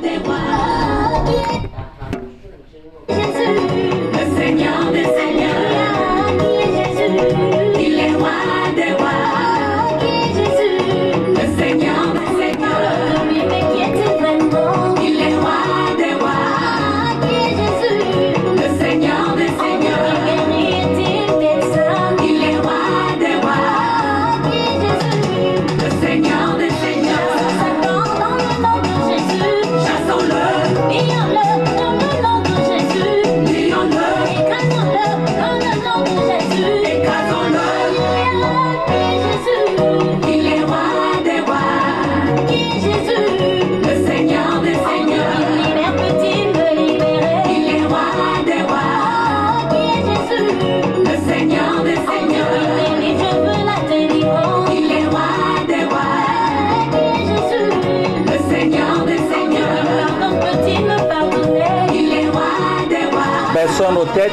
Deus.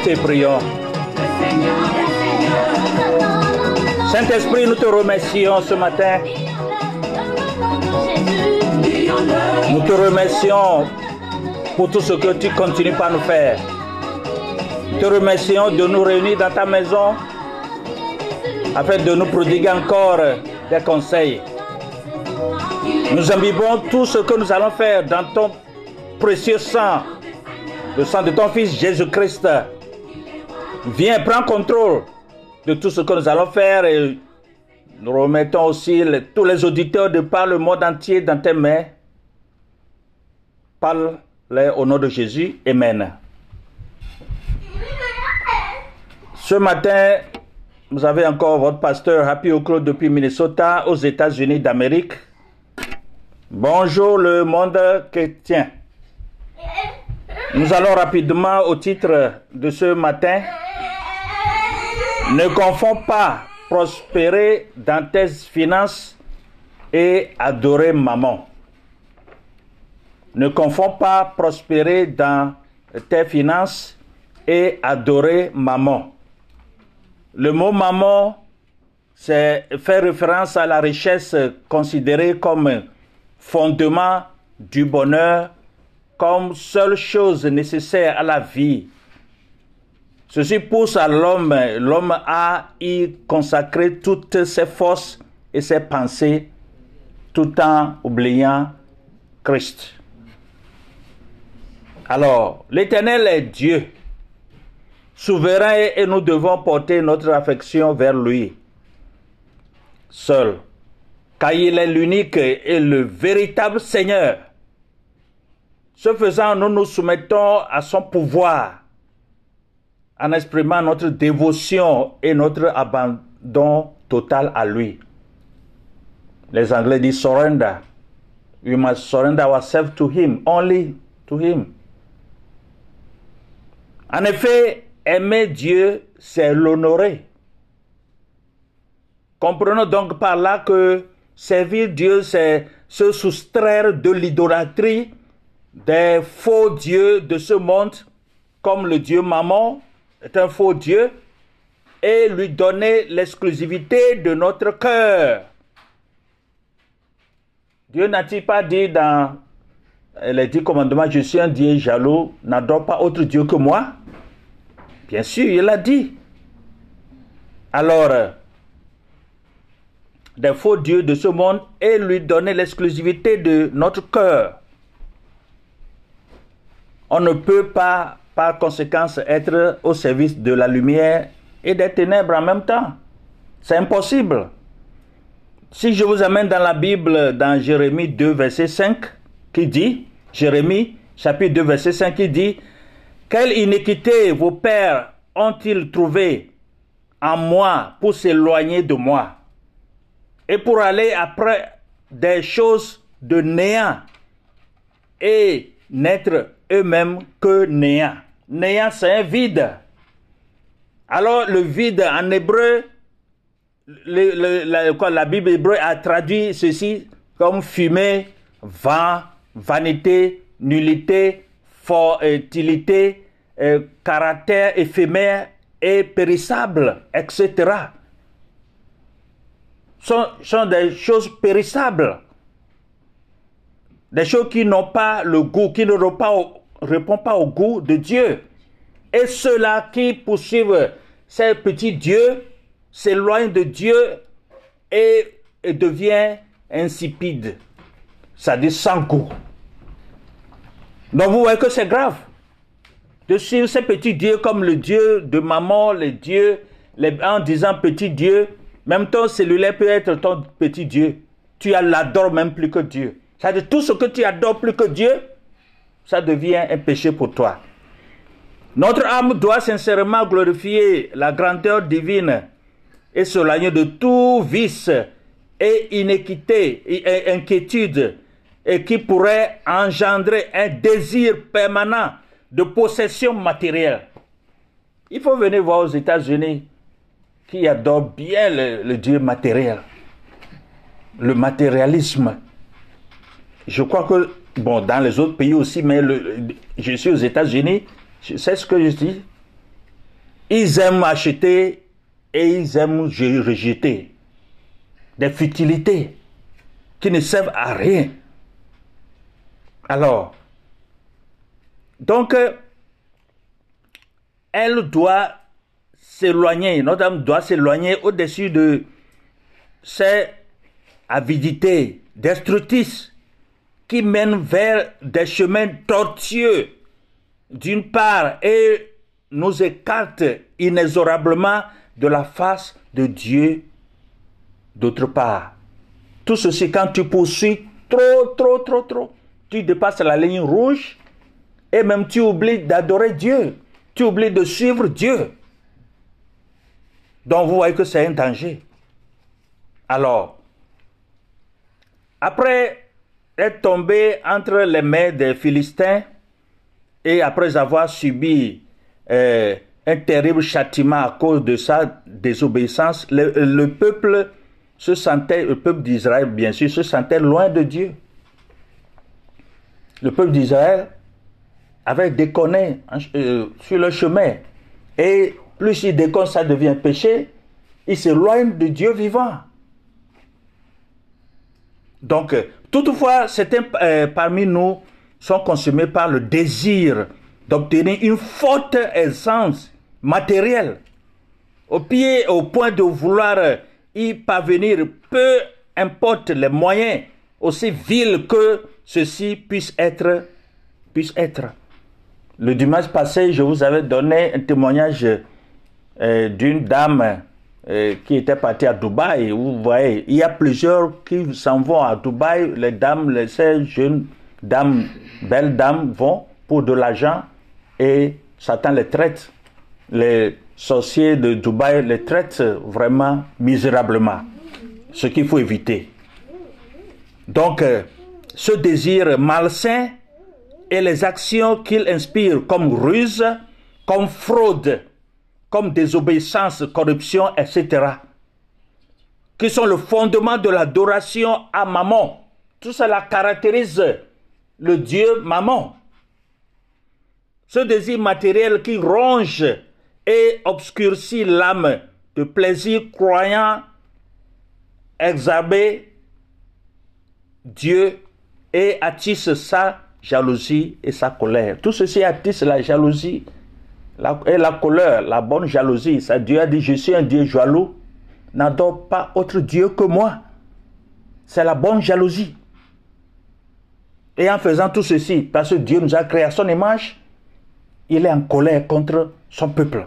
Et prions. Saint-Esprit, nous te remercions ce matin. Nous te remercions pour tout ce que tu continues par nous faire. Nous te remercions de nous réunir dans ta maison afin de nous prodiguer encore des conseils. Nous imbibons tout ce que nous allons faire dans ton précieux sang, le sang de ton Fils Jésus-Christ. Viens, prends contrôle de tout ce que nous allons faire et nous remettons aussi tous les auditeurs de par le monde entier dans tes mains. Parle-les au nom de Jésus. Amen. Ce matin, vous avez encore votre pasteur Happy Okro depuis Minnesota, aux États-Unis d'Amérique. Bonjour le monde chrétien. Nous allons rapidement au titre de ce matin. Ne confonds pas prospérer dans tes finances et adorer maman. Ne confonds pas prospérer dans tes finances et adorer maman. Le mot maman, fait référence à la richesse considérée comme fondement du bonheur, comme seule chose nécessaire à la vie Ceci pousse à l'homme, l'homme à y consacrer toutes ses forces et ses pensées tout en oubliant Christ. Alors, l'Éternel est Dieu, souverain et nous devons porter notre affection vers lui seul, car il est l'unique et le véritable Seigneur. Ce faisant, nous nous soumettons à son pouvoir en exprimant notre dévotion et notre abandon total à lui. Les Anglais disent surrender. We must surrender ourselves to Him, only to Him. En effet, aimer Dieu, c'est l'honorer. Comprenons donc par là que servir Dieu, c'est se soustraire de l'idolâtrie des faux dieux de ce monde, comme le Dieu Maman, est un faux Dieu et lui donner l'exclusivité de notre cœur. Dieu n'a-t-il pas dit dans les dix commandements, je suis un Dieu jaloux, n'adore pas autre Dieu que moi? Bien sûr, il l'a dit. Alors, des faux dieux de ce monde et lui donner l'exclusivité de notre cœur. On ne peut pas par conséquence être au service de la lumière et des ténèbres en même temps. C'est impossible. Si je vous amène dans la Bible, dans Jérémie 2, verset 5, qui dit, Jérémie chapitre 2, verset 5, qui dit, Quelle iniquité vos pères ont-ils trouvé en moi pour s'éloigner de moi et pour aller après des choses de néant et n'être eux-mêmes que néant néant, c'est un vide. Alors le vide en hébreu, la, Bible hébreu a traduit ceci comme fumée, vent, vanité, nullité, fertilité, euh, caractère éphémère et périssable, etc. Ce sont des choses périssables. Des choses qui n'ont pas le goût, qui ne répondent pas au goût de Dieu. Et ceux-là qui poursuivent ces petits dieux s'éloignent de Dieu et, et devient insipide, c'est-à-dire sans goût. Donc vous voyez que c'est grave de suivre ces petits dieux comme le dieu de maman, les dieux, en disant petit dieu, même ton cellulaire peut être ton petit dieu. Tu l'adores même plus que Dieu. C'est-à-dire tout ce que tu adores plus que Dieu, ça devient un péché pour toi. Notre âme doit sincèrement glorifier la grandeur divine et s'éloigner de tout vice et inéquité et inquiétude et qui pourrait engendrer un désir permanent de possession matérielle. Il faut venir voir aux États-Unis qui adorent bien le, Dieu matériel, le matérialisme. Je crois que, bon, dans les autres pays aussi, mais je suis aux États-Unis, c'est ce que je dis. Ils aiment acheter et ils aiment rejeter des futilités qui ne servent à rien. Alors, donc, elle doit s'éloigner, notre âme doit s'éloigner au-dessus de ces avidités destructrices qui mènent vers des chemins tortueux d'une part et nous écartent inexorablement de la face de Dieu d'autre part. Tout ceci, quand tu poursuis trop, trop, trop, trop, tu dépasses la ligne rouge et même tu oublies d'adorer Dieu. Tu oublies de suivre Dieu. Donc vous voyez que c'est un danger. Alors, après être tombé entre les mains des Philistins et après avoir subi euh, un terrible châtiment à cause de sa désobéissance, le peuple se sentait, le peuple d'Israël bien sûr, se sentait loin de Dieu. Le peuple d'Israël avait déconné euh, sur le chemin. Et plus il déconne, ça devient péché. Il s'éloigne de Dieu vivant. Donc, toutefois, certains euh, parmi nous sont consumés par le désir d'obtenir une forte essence matérielle, au pied, au point de vouloir y parvenir, peu importe les moyens, aussi vils que ceci puisse être. Le dimanche passé, je vous avais donné un témoignage euh, d'une dame euh, qui était partie à Dubaï. Vous voyez, il y a plusieurs qui s'en vont à Dubaï. Les dames, les ces jeunes dames, belles dames vont pour de l'argent et Satan les traite. Les sorciers de Dubaï les traitent vraiment misérablement. Ce qu'il faut éviter. Donc, euh, ce désir malsain et les actions qu'il inspire comme ruse, comme fraude, comme désobéissance, corruption, etc., qui sont le fondement de l'adoration à Maman. Tout cela caractérise le Dieu Maman. Ce désir matériel qui ronge et obscurcit l'âme de plaisir croyant, exabé Dieu et attise sa jalousie et sa colère. Tout ceci attise la jalousie et la colère, la bonne jalousie. Dieu a dit, je suis un Dieu jaloux, n'adore pas autre Dieu que moi. C'est la bonne jalousie. Et en faisant tout ceci, parce que Dieu nous a créé à son image, il est en colère contre son peuple.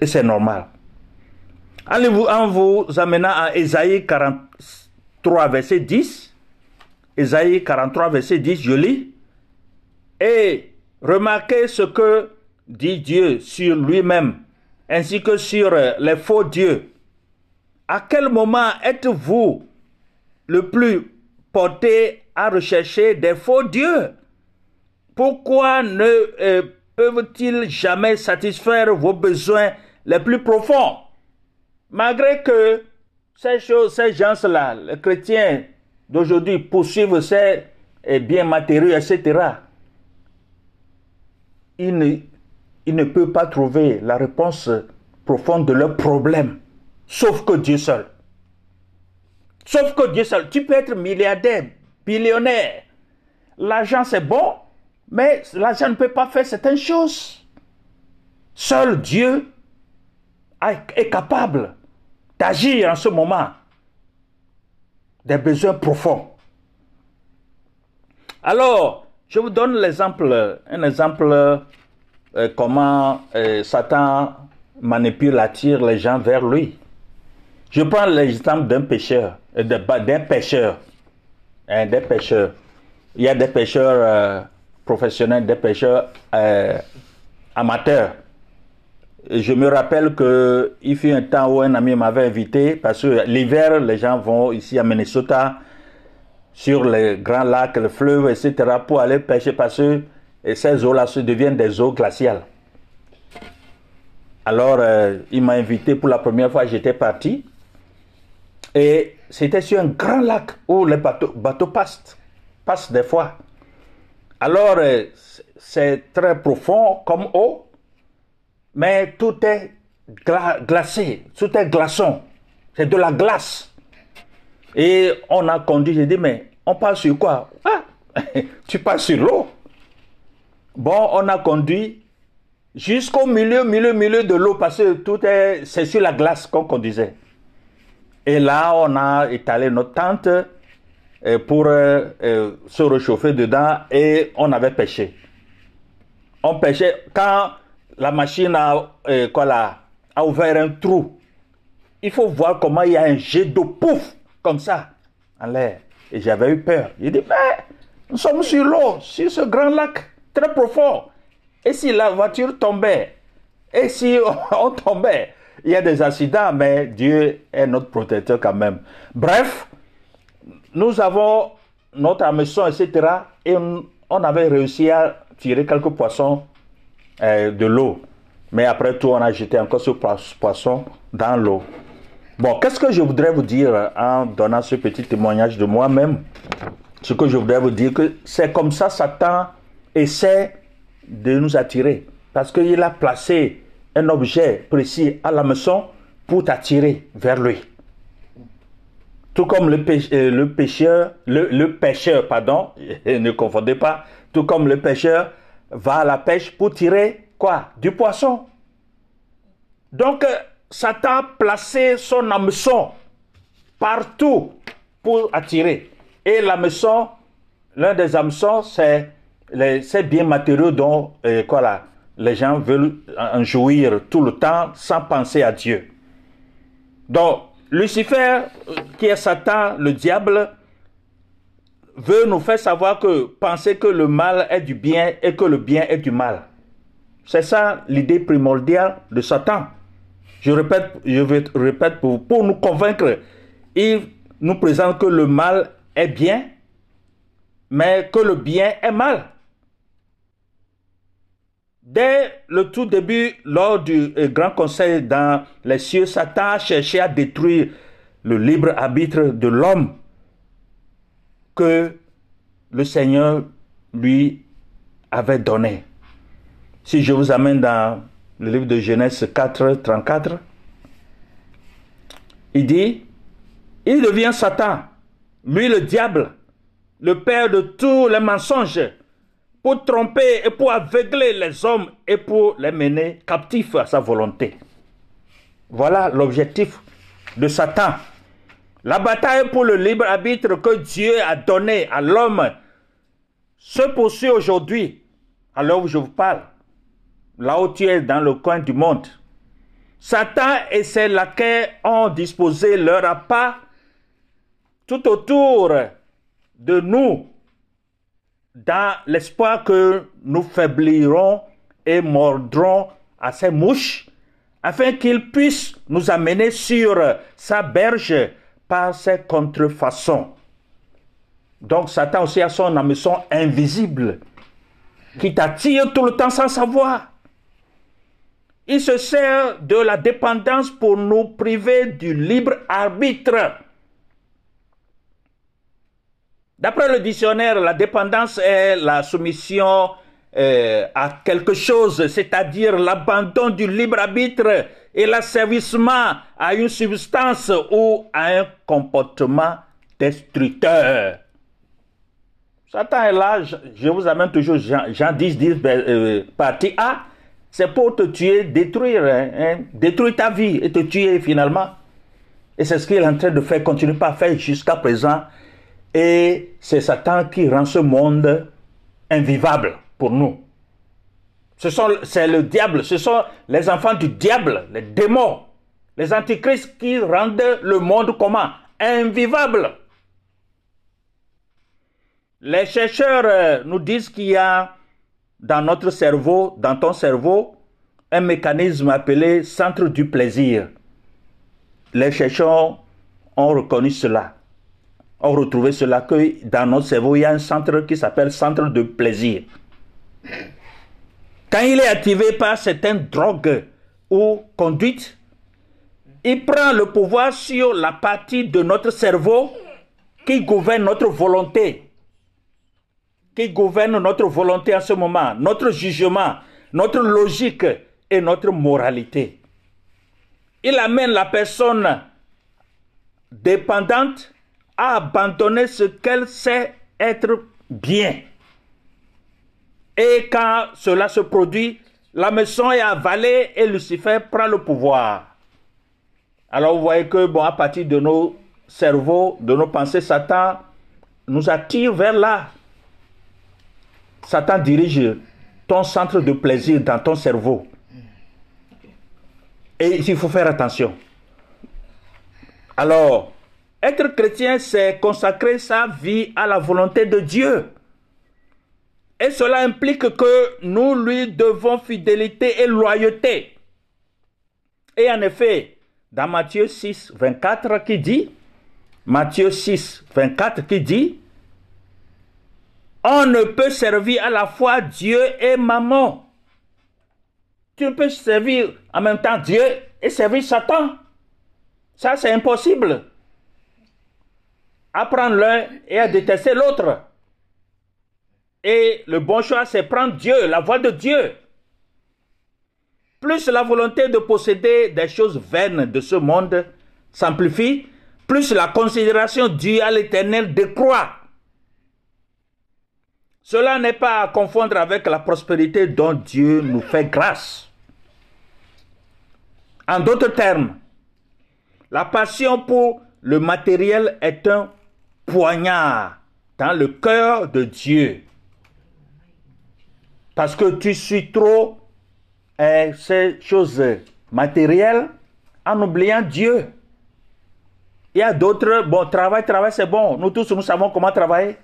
Et c'est normal. Allez-vous en vous amenant à Ésaïe 43, verset 10. Ésaïe 43, verset 10, je lis. Et remarquez ce que dit Dieu sur lui-même, ainsi que sur les faux dieux. À quel moment êtes-vous le plus porté à rechercher des faux dieux? Pourquoi ne euh, peuvent-ils jamais satisfaire vos besoins les plus profonds? Malgré que ces choses, ces gens-là, les chrétiens, d'aujourd'hui poursuivre ces eh, biens matériaux, etc., il ne, il ne peut pas trouver la réponse profonde de leurs problèmes, sauf que Dieu seul. Sauf que Dieu seul. Tu peux être milliardaire, billionnaires. L'argent, c'est bon, mais l'argent ne peut pas faire certaines choses. Seul Dieu est capable d'agir en ce moment des besoins profonds. Alors, je vous donne l'exemple, un exemple euh, comment euh, Satan manipule, attire les gens vers lui. Je prends l'exemple d'un pêcheur, euh, d'un pêcheur, hein, des pêcheurs. Il y a des pêcheurs professionnels, des pêcheurs amateurs. je me rappelle que il fut un temps où un ami m'avait invité parce que l'hiver, les gens vont ici à Minnesota sur les grands lacs, les fleuves, etc., pour aller pêcher parce que ces eaux-là se deviennent des eaux glaciales. Alors, euh, il m'a invité pour la première fois, j'étais parti. Et c'était sur un grand lac où les bateaux, passent, passent des fois. Alors, euh, c'est très profond comme eau, mais tout est glacé, tout est glaçon. C'est de la glace. Et on a conduit, j'ai dit, mais on passe sur quoi? Ah, tu passes sur l'eau. Bon, on a conduit jusqu'au milieu, milieu, milieu de l'eau parce que tout est, c'est sur la glace qu'on conduisait. Et là, on a étalé notre tente euh, pour euh, euh, se réchauffer dedans et on avait pêché. On pêchait quand la machine a, quoi a ouvert un trou. Il faut voir comment il y a un jet d'eau pouf comme ça en l'air. Et j'avais eu peur. Il dit, mais nous sommes sur l'eau, sur ce grand lac très profond. Et si la voiture tombait, et si on tombait, il y a des accidents, mais Dieu est notre protecteur quand même. Bref, nous avons notre hameçon, etc. Et on avait réussi à tirer quelques poissons euh, de l'eau. Mais après tout, on a jeté encore ce poisson dans l'eau. Bon, qu'est-ce que je voudrais vous dire en donnant ce petit témoignage de moi-même? Ce que je voudrais vous dire, c'est comme ça Satan essaie de nous attirer. Parce qu'il a placé un objet précis à la maison pour t'attirer vers lui. Tout comme le, euh, le pêcheur, le, pêcheur, pardon, ne confondez pas, tout comme le pêcheur va à la pêche pour tirer quoi? Du poisson. Donc, Satan a placé son hameçon partout pour attirer. Et l'hameçon, l'un des hameçons, c'est ces biens dont euh, les gens veulent en jouir tout le temps sans penser à Dieu. Donc, Lucifer, qui est Satan, le diable, veut nous faire savoir que penser que le mal est du bien et que le bien est du mal. C'est ça l'idée primordiale de Satan. Je répète, je répète pour, pour nous convaincre. Il nous présente que le mal est bien, mais que le bien est mal. Dès le tout début, lors du euh, grand conseil dans les cieux, Satan a à détruire le libre arbitre de l'homme que le Seigneur lui avait donné. Si je vous amène dans le livre de Genèse 4, 34, il dit, il devient Satan, lui le diable, le père de tous les mensonges, pour tromper et pour aveugler les hommes et pour les mener captifs à sa volonté. Voilà l'objectif de Satan. La bataille pour le libre arbitre que Dieu a donné à l'homme se poursuit aujourd'hui, à l'heure où je vous parle là où tu es dans le coin du monde. Satan et ses laquais ont disposé leur appât tout autour de nous, dans l'espoir que nous faiblirons et mordrons à ces mouches, afin qu'ils puissent nous amener sur sa berge par ses contrefaçons. Donc Satan aussi a son hameçon invisible qui t'attire tout le temps sans savoir. Il se sert de la dépendance pour nous priver du libre arbitre. D'après le dictionnaire, la dépendance est la soumission euh, à quelque chose, c'est-à-dire l'abandon du libre arbitre et l'asservissement à une substance ou à un comportement destructeur. Satan est là, je, vous amène toujours Jean, 10, 10, ben, euh, partie A. C'est pour te tuer, détruire, hein, hein, détruire ta vie et te tuer finalement. Et c'est ce qu'il est en train de faire, continue pas à faire jusqu'à présent. Et c'est Satan qui rend ce monde invivable pour nous. C'est le diable, ce sont les enfants du diable, les démons, les antichrists qui rendent le monde Invivable. Les chercheurs euh, nous disent qu'il y a dans notre cerveau, dans ton cerveau, un mécanisme appelé centre du plaisir. Les chercheurs ont reconnu cela, ont retrouvé cela, que dans notre cerveau, il y a un centre qui s'appelle centre de plaisir. Quand il est activé par certaines drogues ou conduites, il prend le pouvoir sur la partie de notre cerveau qui gouverne notre volonté qui gouverne notre volonté en ce moment, notre jugement, notre logique et notre moralité. Il amène la personne dépendante à abandonner ce qu'elle sait être bien. Et quand cela se produit, la maison est avalée et Lucifer prend le pouvoir. Alors vous voyez que, bon, à partir de nos cerveaux, de nos pensées, Satan nous attire vers là. Satan dirige ton centre de plaisir dans ton cerveau. Et il faut faire attention. Alors, être chrétien, c'est consacrer sa vie à la volonté de Dieu. Et cela implique que nous lui devons fidélité et loyauté. Et en effet, dans Matthieu 6, 24 qui dit, Matthieu 6, 24 qui dit, on ne peut servir à la fois Dieu et maman. Tu ne peux servir en même temps Dieu et servir Satan. Ça, c'est impossible. Apprendre l'un et à détester l'autre. Et le bon choix, c'est prendre Dieu, la voie de Dieu. Plus la volonté de posséder des choses vaines de ce monde s'amplifie, plus la considération due à l'éternel décroît. Cela n'est pas à confondre avec la prospérité dont Dieu nous fait grâce. En d'autres termes, la passion pour le matériel est un poignard dans le cœur de Dieu. Parce que tu suis trop eh, ces choses matérielles en oubliant Dieu. Il y a d'autres, bon, travail, travail, c'est bon. Nous tous, nous savons comment travailler.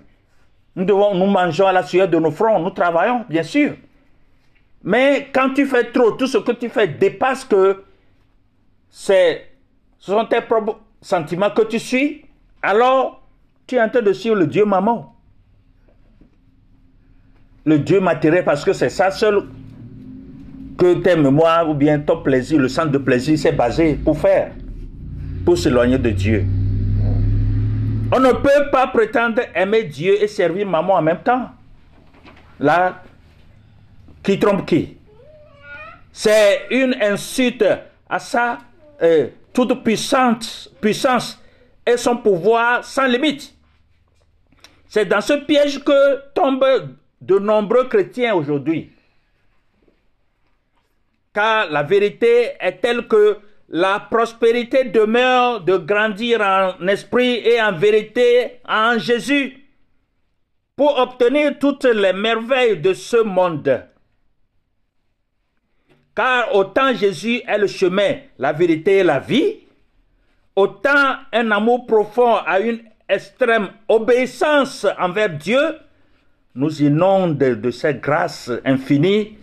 Nous devons, nous mangeons à la sueur de nos fronts, nous travaillons, bien sûr. Mais quand tu fais trop, tout ce que tu fais dépasse que ce sont tes propres sentiments que tu suis, alors tu es en train de suivre le Dieu maman. Le Dieu matériel, parce que c'est ça seul que tes mémoires ou bien ton plaisir, le centre de plaisir, s'est basé pour faire, pour s'éloigner de Dieu. On ne peut pas prétendre aimer Dieu et servir maman en même temps. Là, qui trompe qui? C'est une insulte à sa euh, toute puissante, puissance et son pouvoir sans limite. C'est dans ce piège que tombent de nombreux chrétiens aujourd'hui. Car la vérité est telle que la prospérité demeure de grandir en esprit et en vérité en Jésus pour obtenir toutes les merveilles de ce monde. Car autant Jésus est le chemin, la vérité et la vie, autant un amour profond à une extrême obéissance envers Dieu nous inonde de cette grâce infinie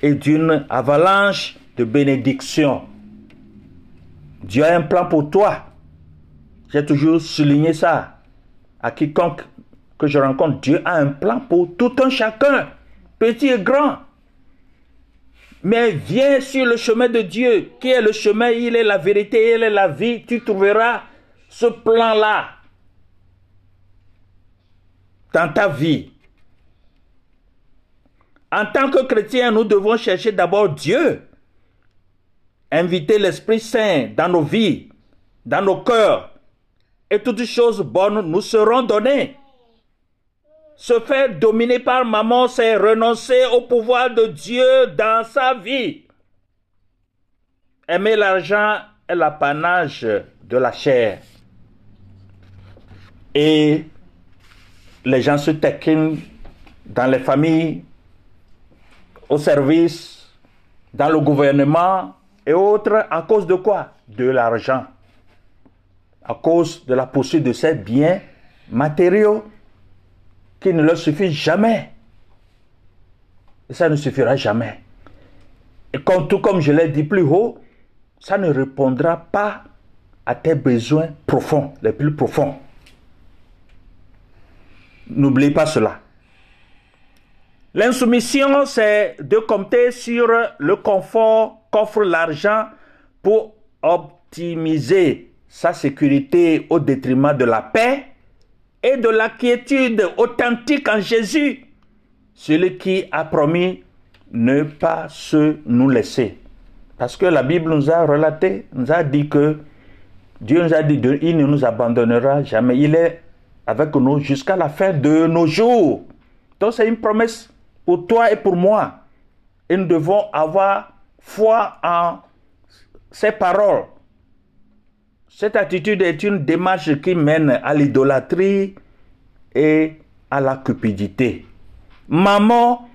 et d'une avalanche de bénédictions. Dieu a un plan pour toi. J'ai toujours souligné ça. À quiconque que je rencontre, Dieu a un plan pour tout un chacun, petit et grand. Mais viens sur le chemin de Dieu, qui est le chemin, il est la vérité, il est la vie. Tu trouveras ce plan-là dans ta vie. En tant que chrétien, nous devons chercher d'abord Dieu inviter l'Esprit Saint dans nos vies, dans nos cœurs, et toutes choses bonnes nous seront données. se faire dominer par maman, c'est renoncer au pouvoir de Dieu dans sa vie. Aimer l'argent est l'apanage de la chair. Et les gens se taquinent dans les familles, au service, dans le gouvernement et autres à cause de quoi? De l'argent. À cause de la poursuite de ces biens matériaux qui ne leur suffit jamais. Et ça ne suffira jamais. Et comme, tout comme je l'ai dit plus haut, ça ne répondra pas à tes besoins profonds, les plus profonds. N'oubliez pas cela. L'insoumission, c'est de compter sur le confort qu'offre l'argent pour optimiser sa sécurité au détriment de la paix et de la quiétude authentique en Jésus, celui qui a promis ne pas se nous laisser. Parce que la Bible nous a relaté, nous a dit que Dieu nous a dit qu'il ne nous abandonnera jamais. Il est avec nous jusqu'à la fin de nos jours. Donc c'est une promesse pour toi et pour moi. Et nous devons avoir foi en ces paroles. Cette attitude est une démarche qui mène à l'idolâtrie et à la cupidité. Maman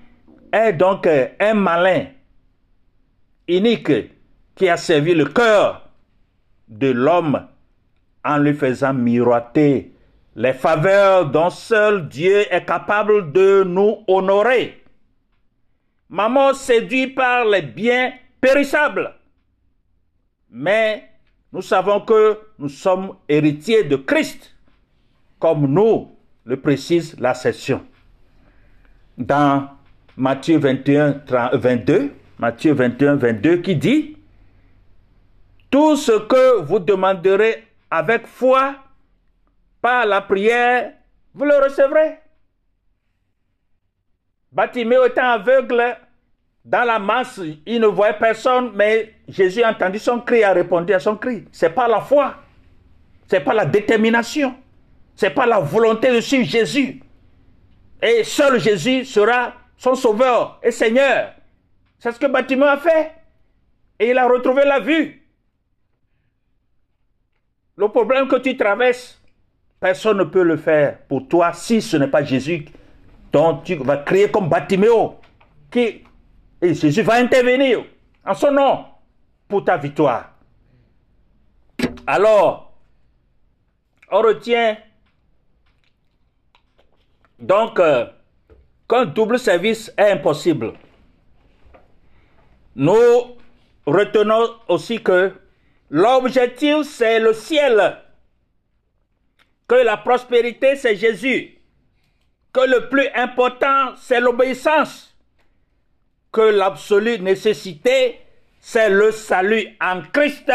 est donc un malin unique qui a servi le cœur de l'homme en lui faisant miroiter les faveurs dont seul Dieu est capable de nous honorer. Maman séduit par les biens périssables. Mais nous savons que nous sommes héritiers de Christ, comme nous le précise la session. Dans Matthieu 21, 22, Matthieu 21, 22, qui dit, Tout ce que vous demanderez avec foi, par la prière, vous le recevrez. Bartimée étant aveugle, dans la masse, il ne voyait personne, mais Jésus a entendu son cri, a répondu à son cri. C'est pas la foi, c'est pas la détermination, c'est pas la volonté de suivre Jésus. Et seul Jésus sera son sauveur et Seigneur. C'est ce que Bâtiment a fait. Et il a retrouvé la vue. Le problème que tu traverses, personne ne peut le faire pour toi si ce n'est pas Jésus dont tu vas crier comme Batiméo. Et Jésus va intervenir en son nom pour ta victoire. Alors, on retient donc euh, qu'un double service est impossible. Nous retenons aussi que l'objectif, c'est le ciel, que la prospérité, c'est Jésus, que le plus important, c'est l'obéissance que l'absolue nécessité, c'est le salut en Christ.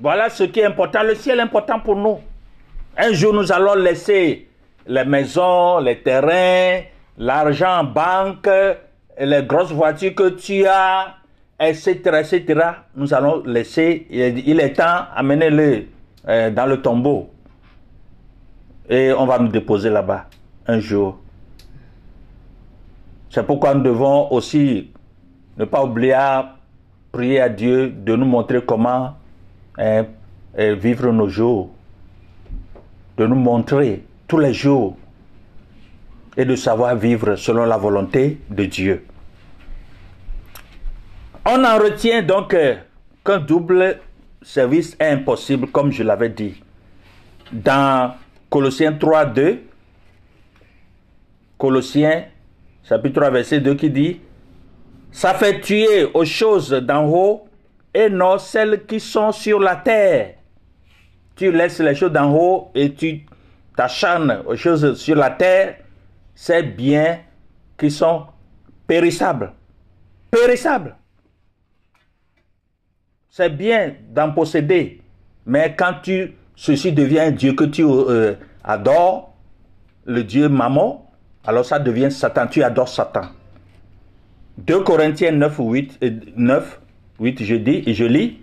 Voilà ce qui est important. Le ciel est important pour nous. Un jour, nous allons laisser les maisons, les terrains, l'argent en banque, les grosses voitures que tu as, etc., etc. Nous allons laisser, il est temps d'amener-le euh, dans le tombeau. Et on va nous déposer là-bas un jour. C'est pourquoi nous devons aussi ne pas oublier à prier à Dieu de nous montrer comment hein, euh, vivre nos jours, de nous montrer tous les jours et de savoir vivre selon la volonté de Dieu. On en retient donc euh, qu'un double service est impossible, comme je l'avais dit. Dans Colossiens 3, 2, Colossiens chapitre 3, verset 2 qui dit, Ça fait tuer aux choses d'en haut et non celles qui sont sur la terre. Tu laisses les choses d'en haut et tu t'acharnes aux choses sur la terre, c'est bien qui sont périssables. Périssables. C'est bien d'en posséder, mais quand tu, ceci devient un Dieu que tu euh, adores, le Dieu maman, alors ça devient Satan, tu adores Satan. 2 Corinthiens 9, 8, 9, 8, je dis, et je lis,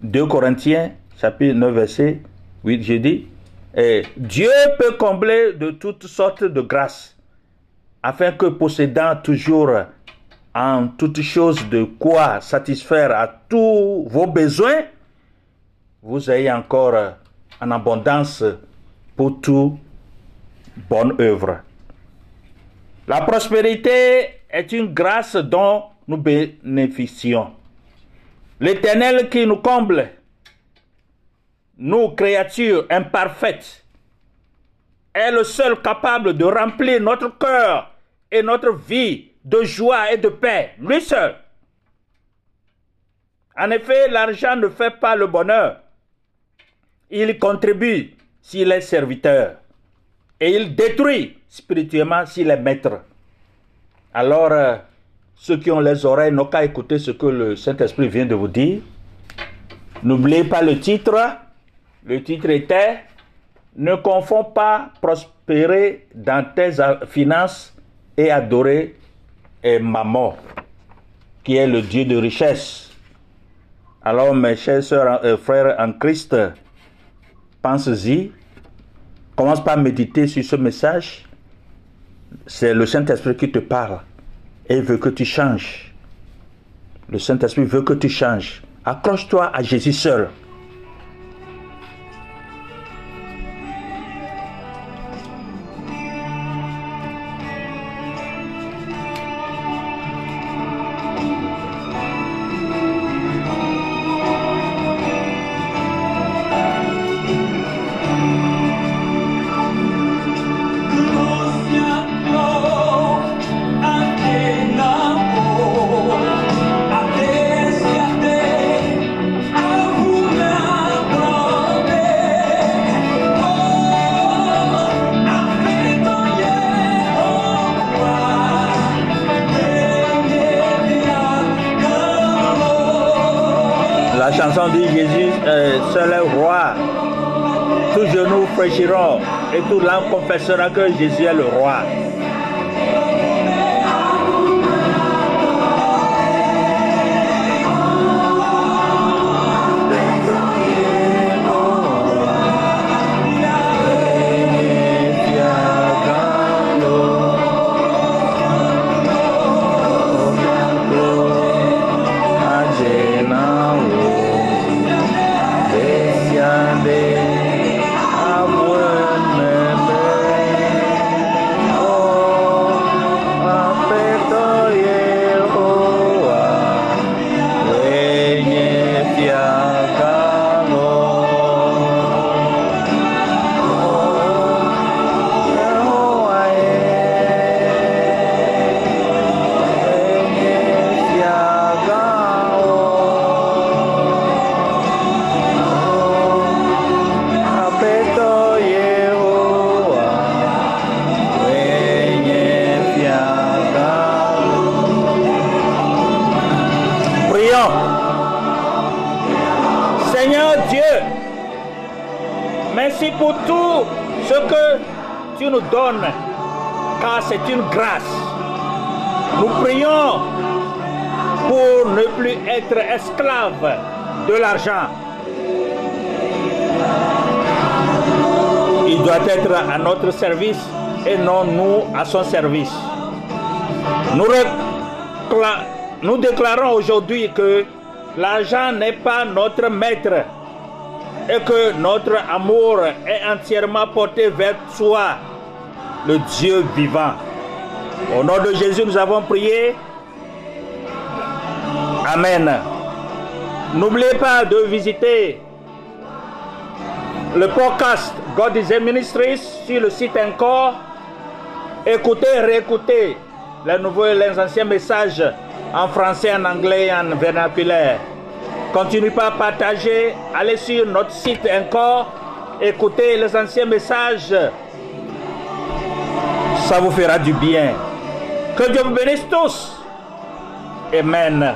2 Corinthiens, chapitre 9, verset 8, je dis, Et Dieu peut combler de toutes sortes de grâces, afin que possédant toujours en toutes choses de quoi satisfaire à tous vos besoins, vous ayez encore en abondance pour toute bonne œuvre. La prospérité est une grâce dont nous bénéficions. L'Éternel qui nous comble, nous créatures imparfaites, est le seul capable de remplir notre cœur et notre vie de joie et de paix, lui seul. En effet, l'argent ne fait pas le bonheur. Il contribue s'il est serviteur et il détruit spirituellement s'il est maître. Alors, euh, ceux qui ont les oreilles n'ont qu'à écouter ce que le Saint-Esprit vient de vous dire. N'oubliez pas le titre. Le titre était Ne confonds pas prospérer dans tes finances et adorer et Maman, qui est le Dieu de richesse. Alors, mes chers soeurs et frères en Christ, pense-y, commence par méditer sur ce message. C'est le Saint-Esprit qui te parle et veut que tu changes. Le Saint-Esprit veut que tu changes. Accroche-toi à Jésus seul. Dit Jésus, euh, seul est roi. Tous genoux fléchiront et tout l'âme confessera que Jésus est le roi. C'est une grâce. Nous prions pour ne plus être esclaves de l'argent. Il doit être à notre service et non nous à son service. Nous, déclarons aujourd'hui que l'argent n'est pas notre maître et que notre amour est entièrement porté vers soi le Dieu vivant. Au nom de Jésus, nous avons prié. Amen. N'oubliez pas de visiter le podcast God is a Ministries sur le site encore. Écoutez, réécoutez les nouveaux et les anciens messages en français, en anglais en vernaculaire. Continuez pas à partager. Allez sur notre site encore. Écoutez les anciens messages ça vous fera du bien. Que Dieu vous bénisse tous. Amen.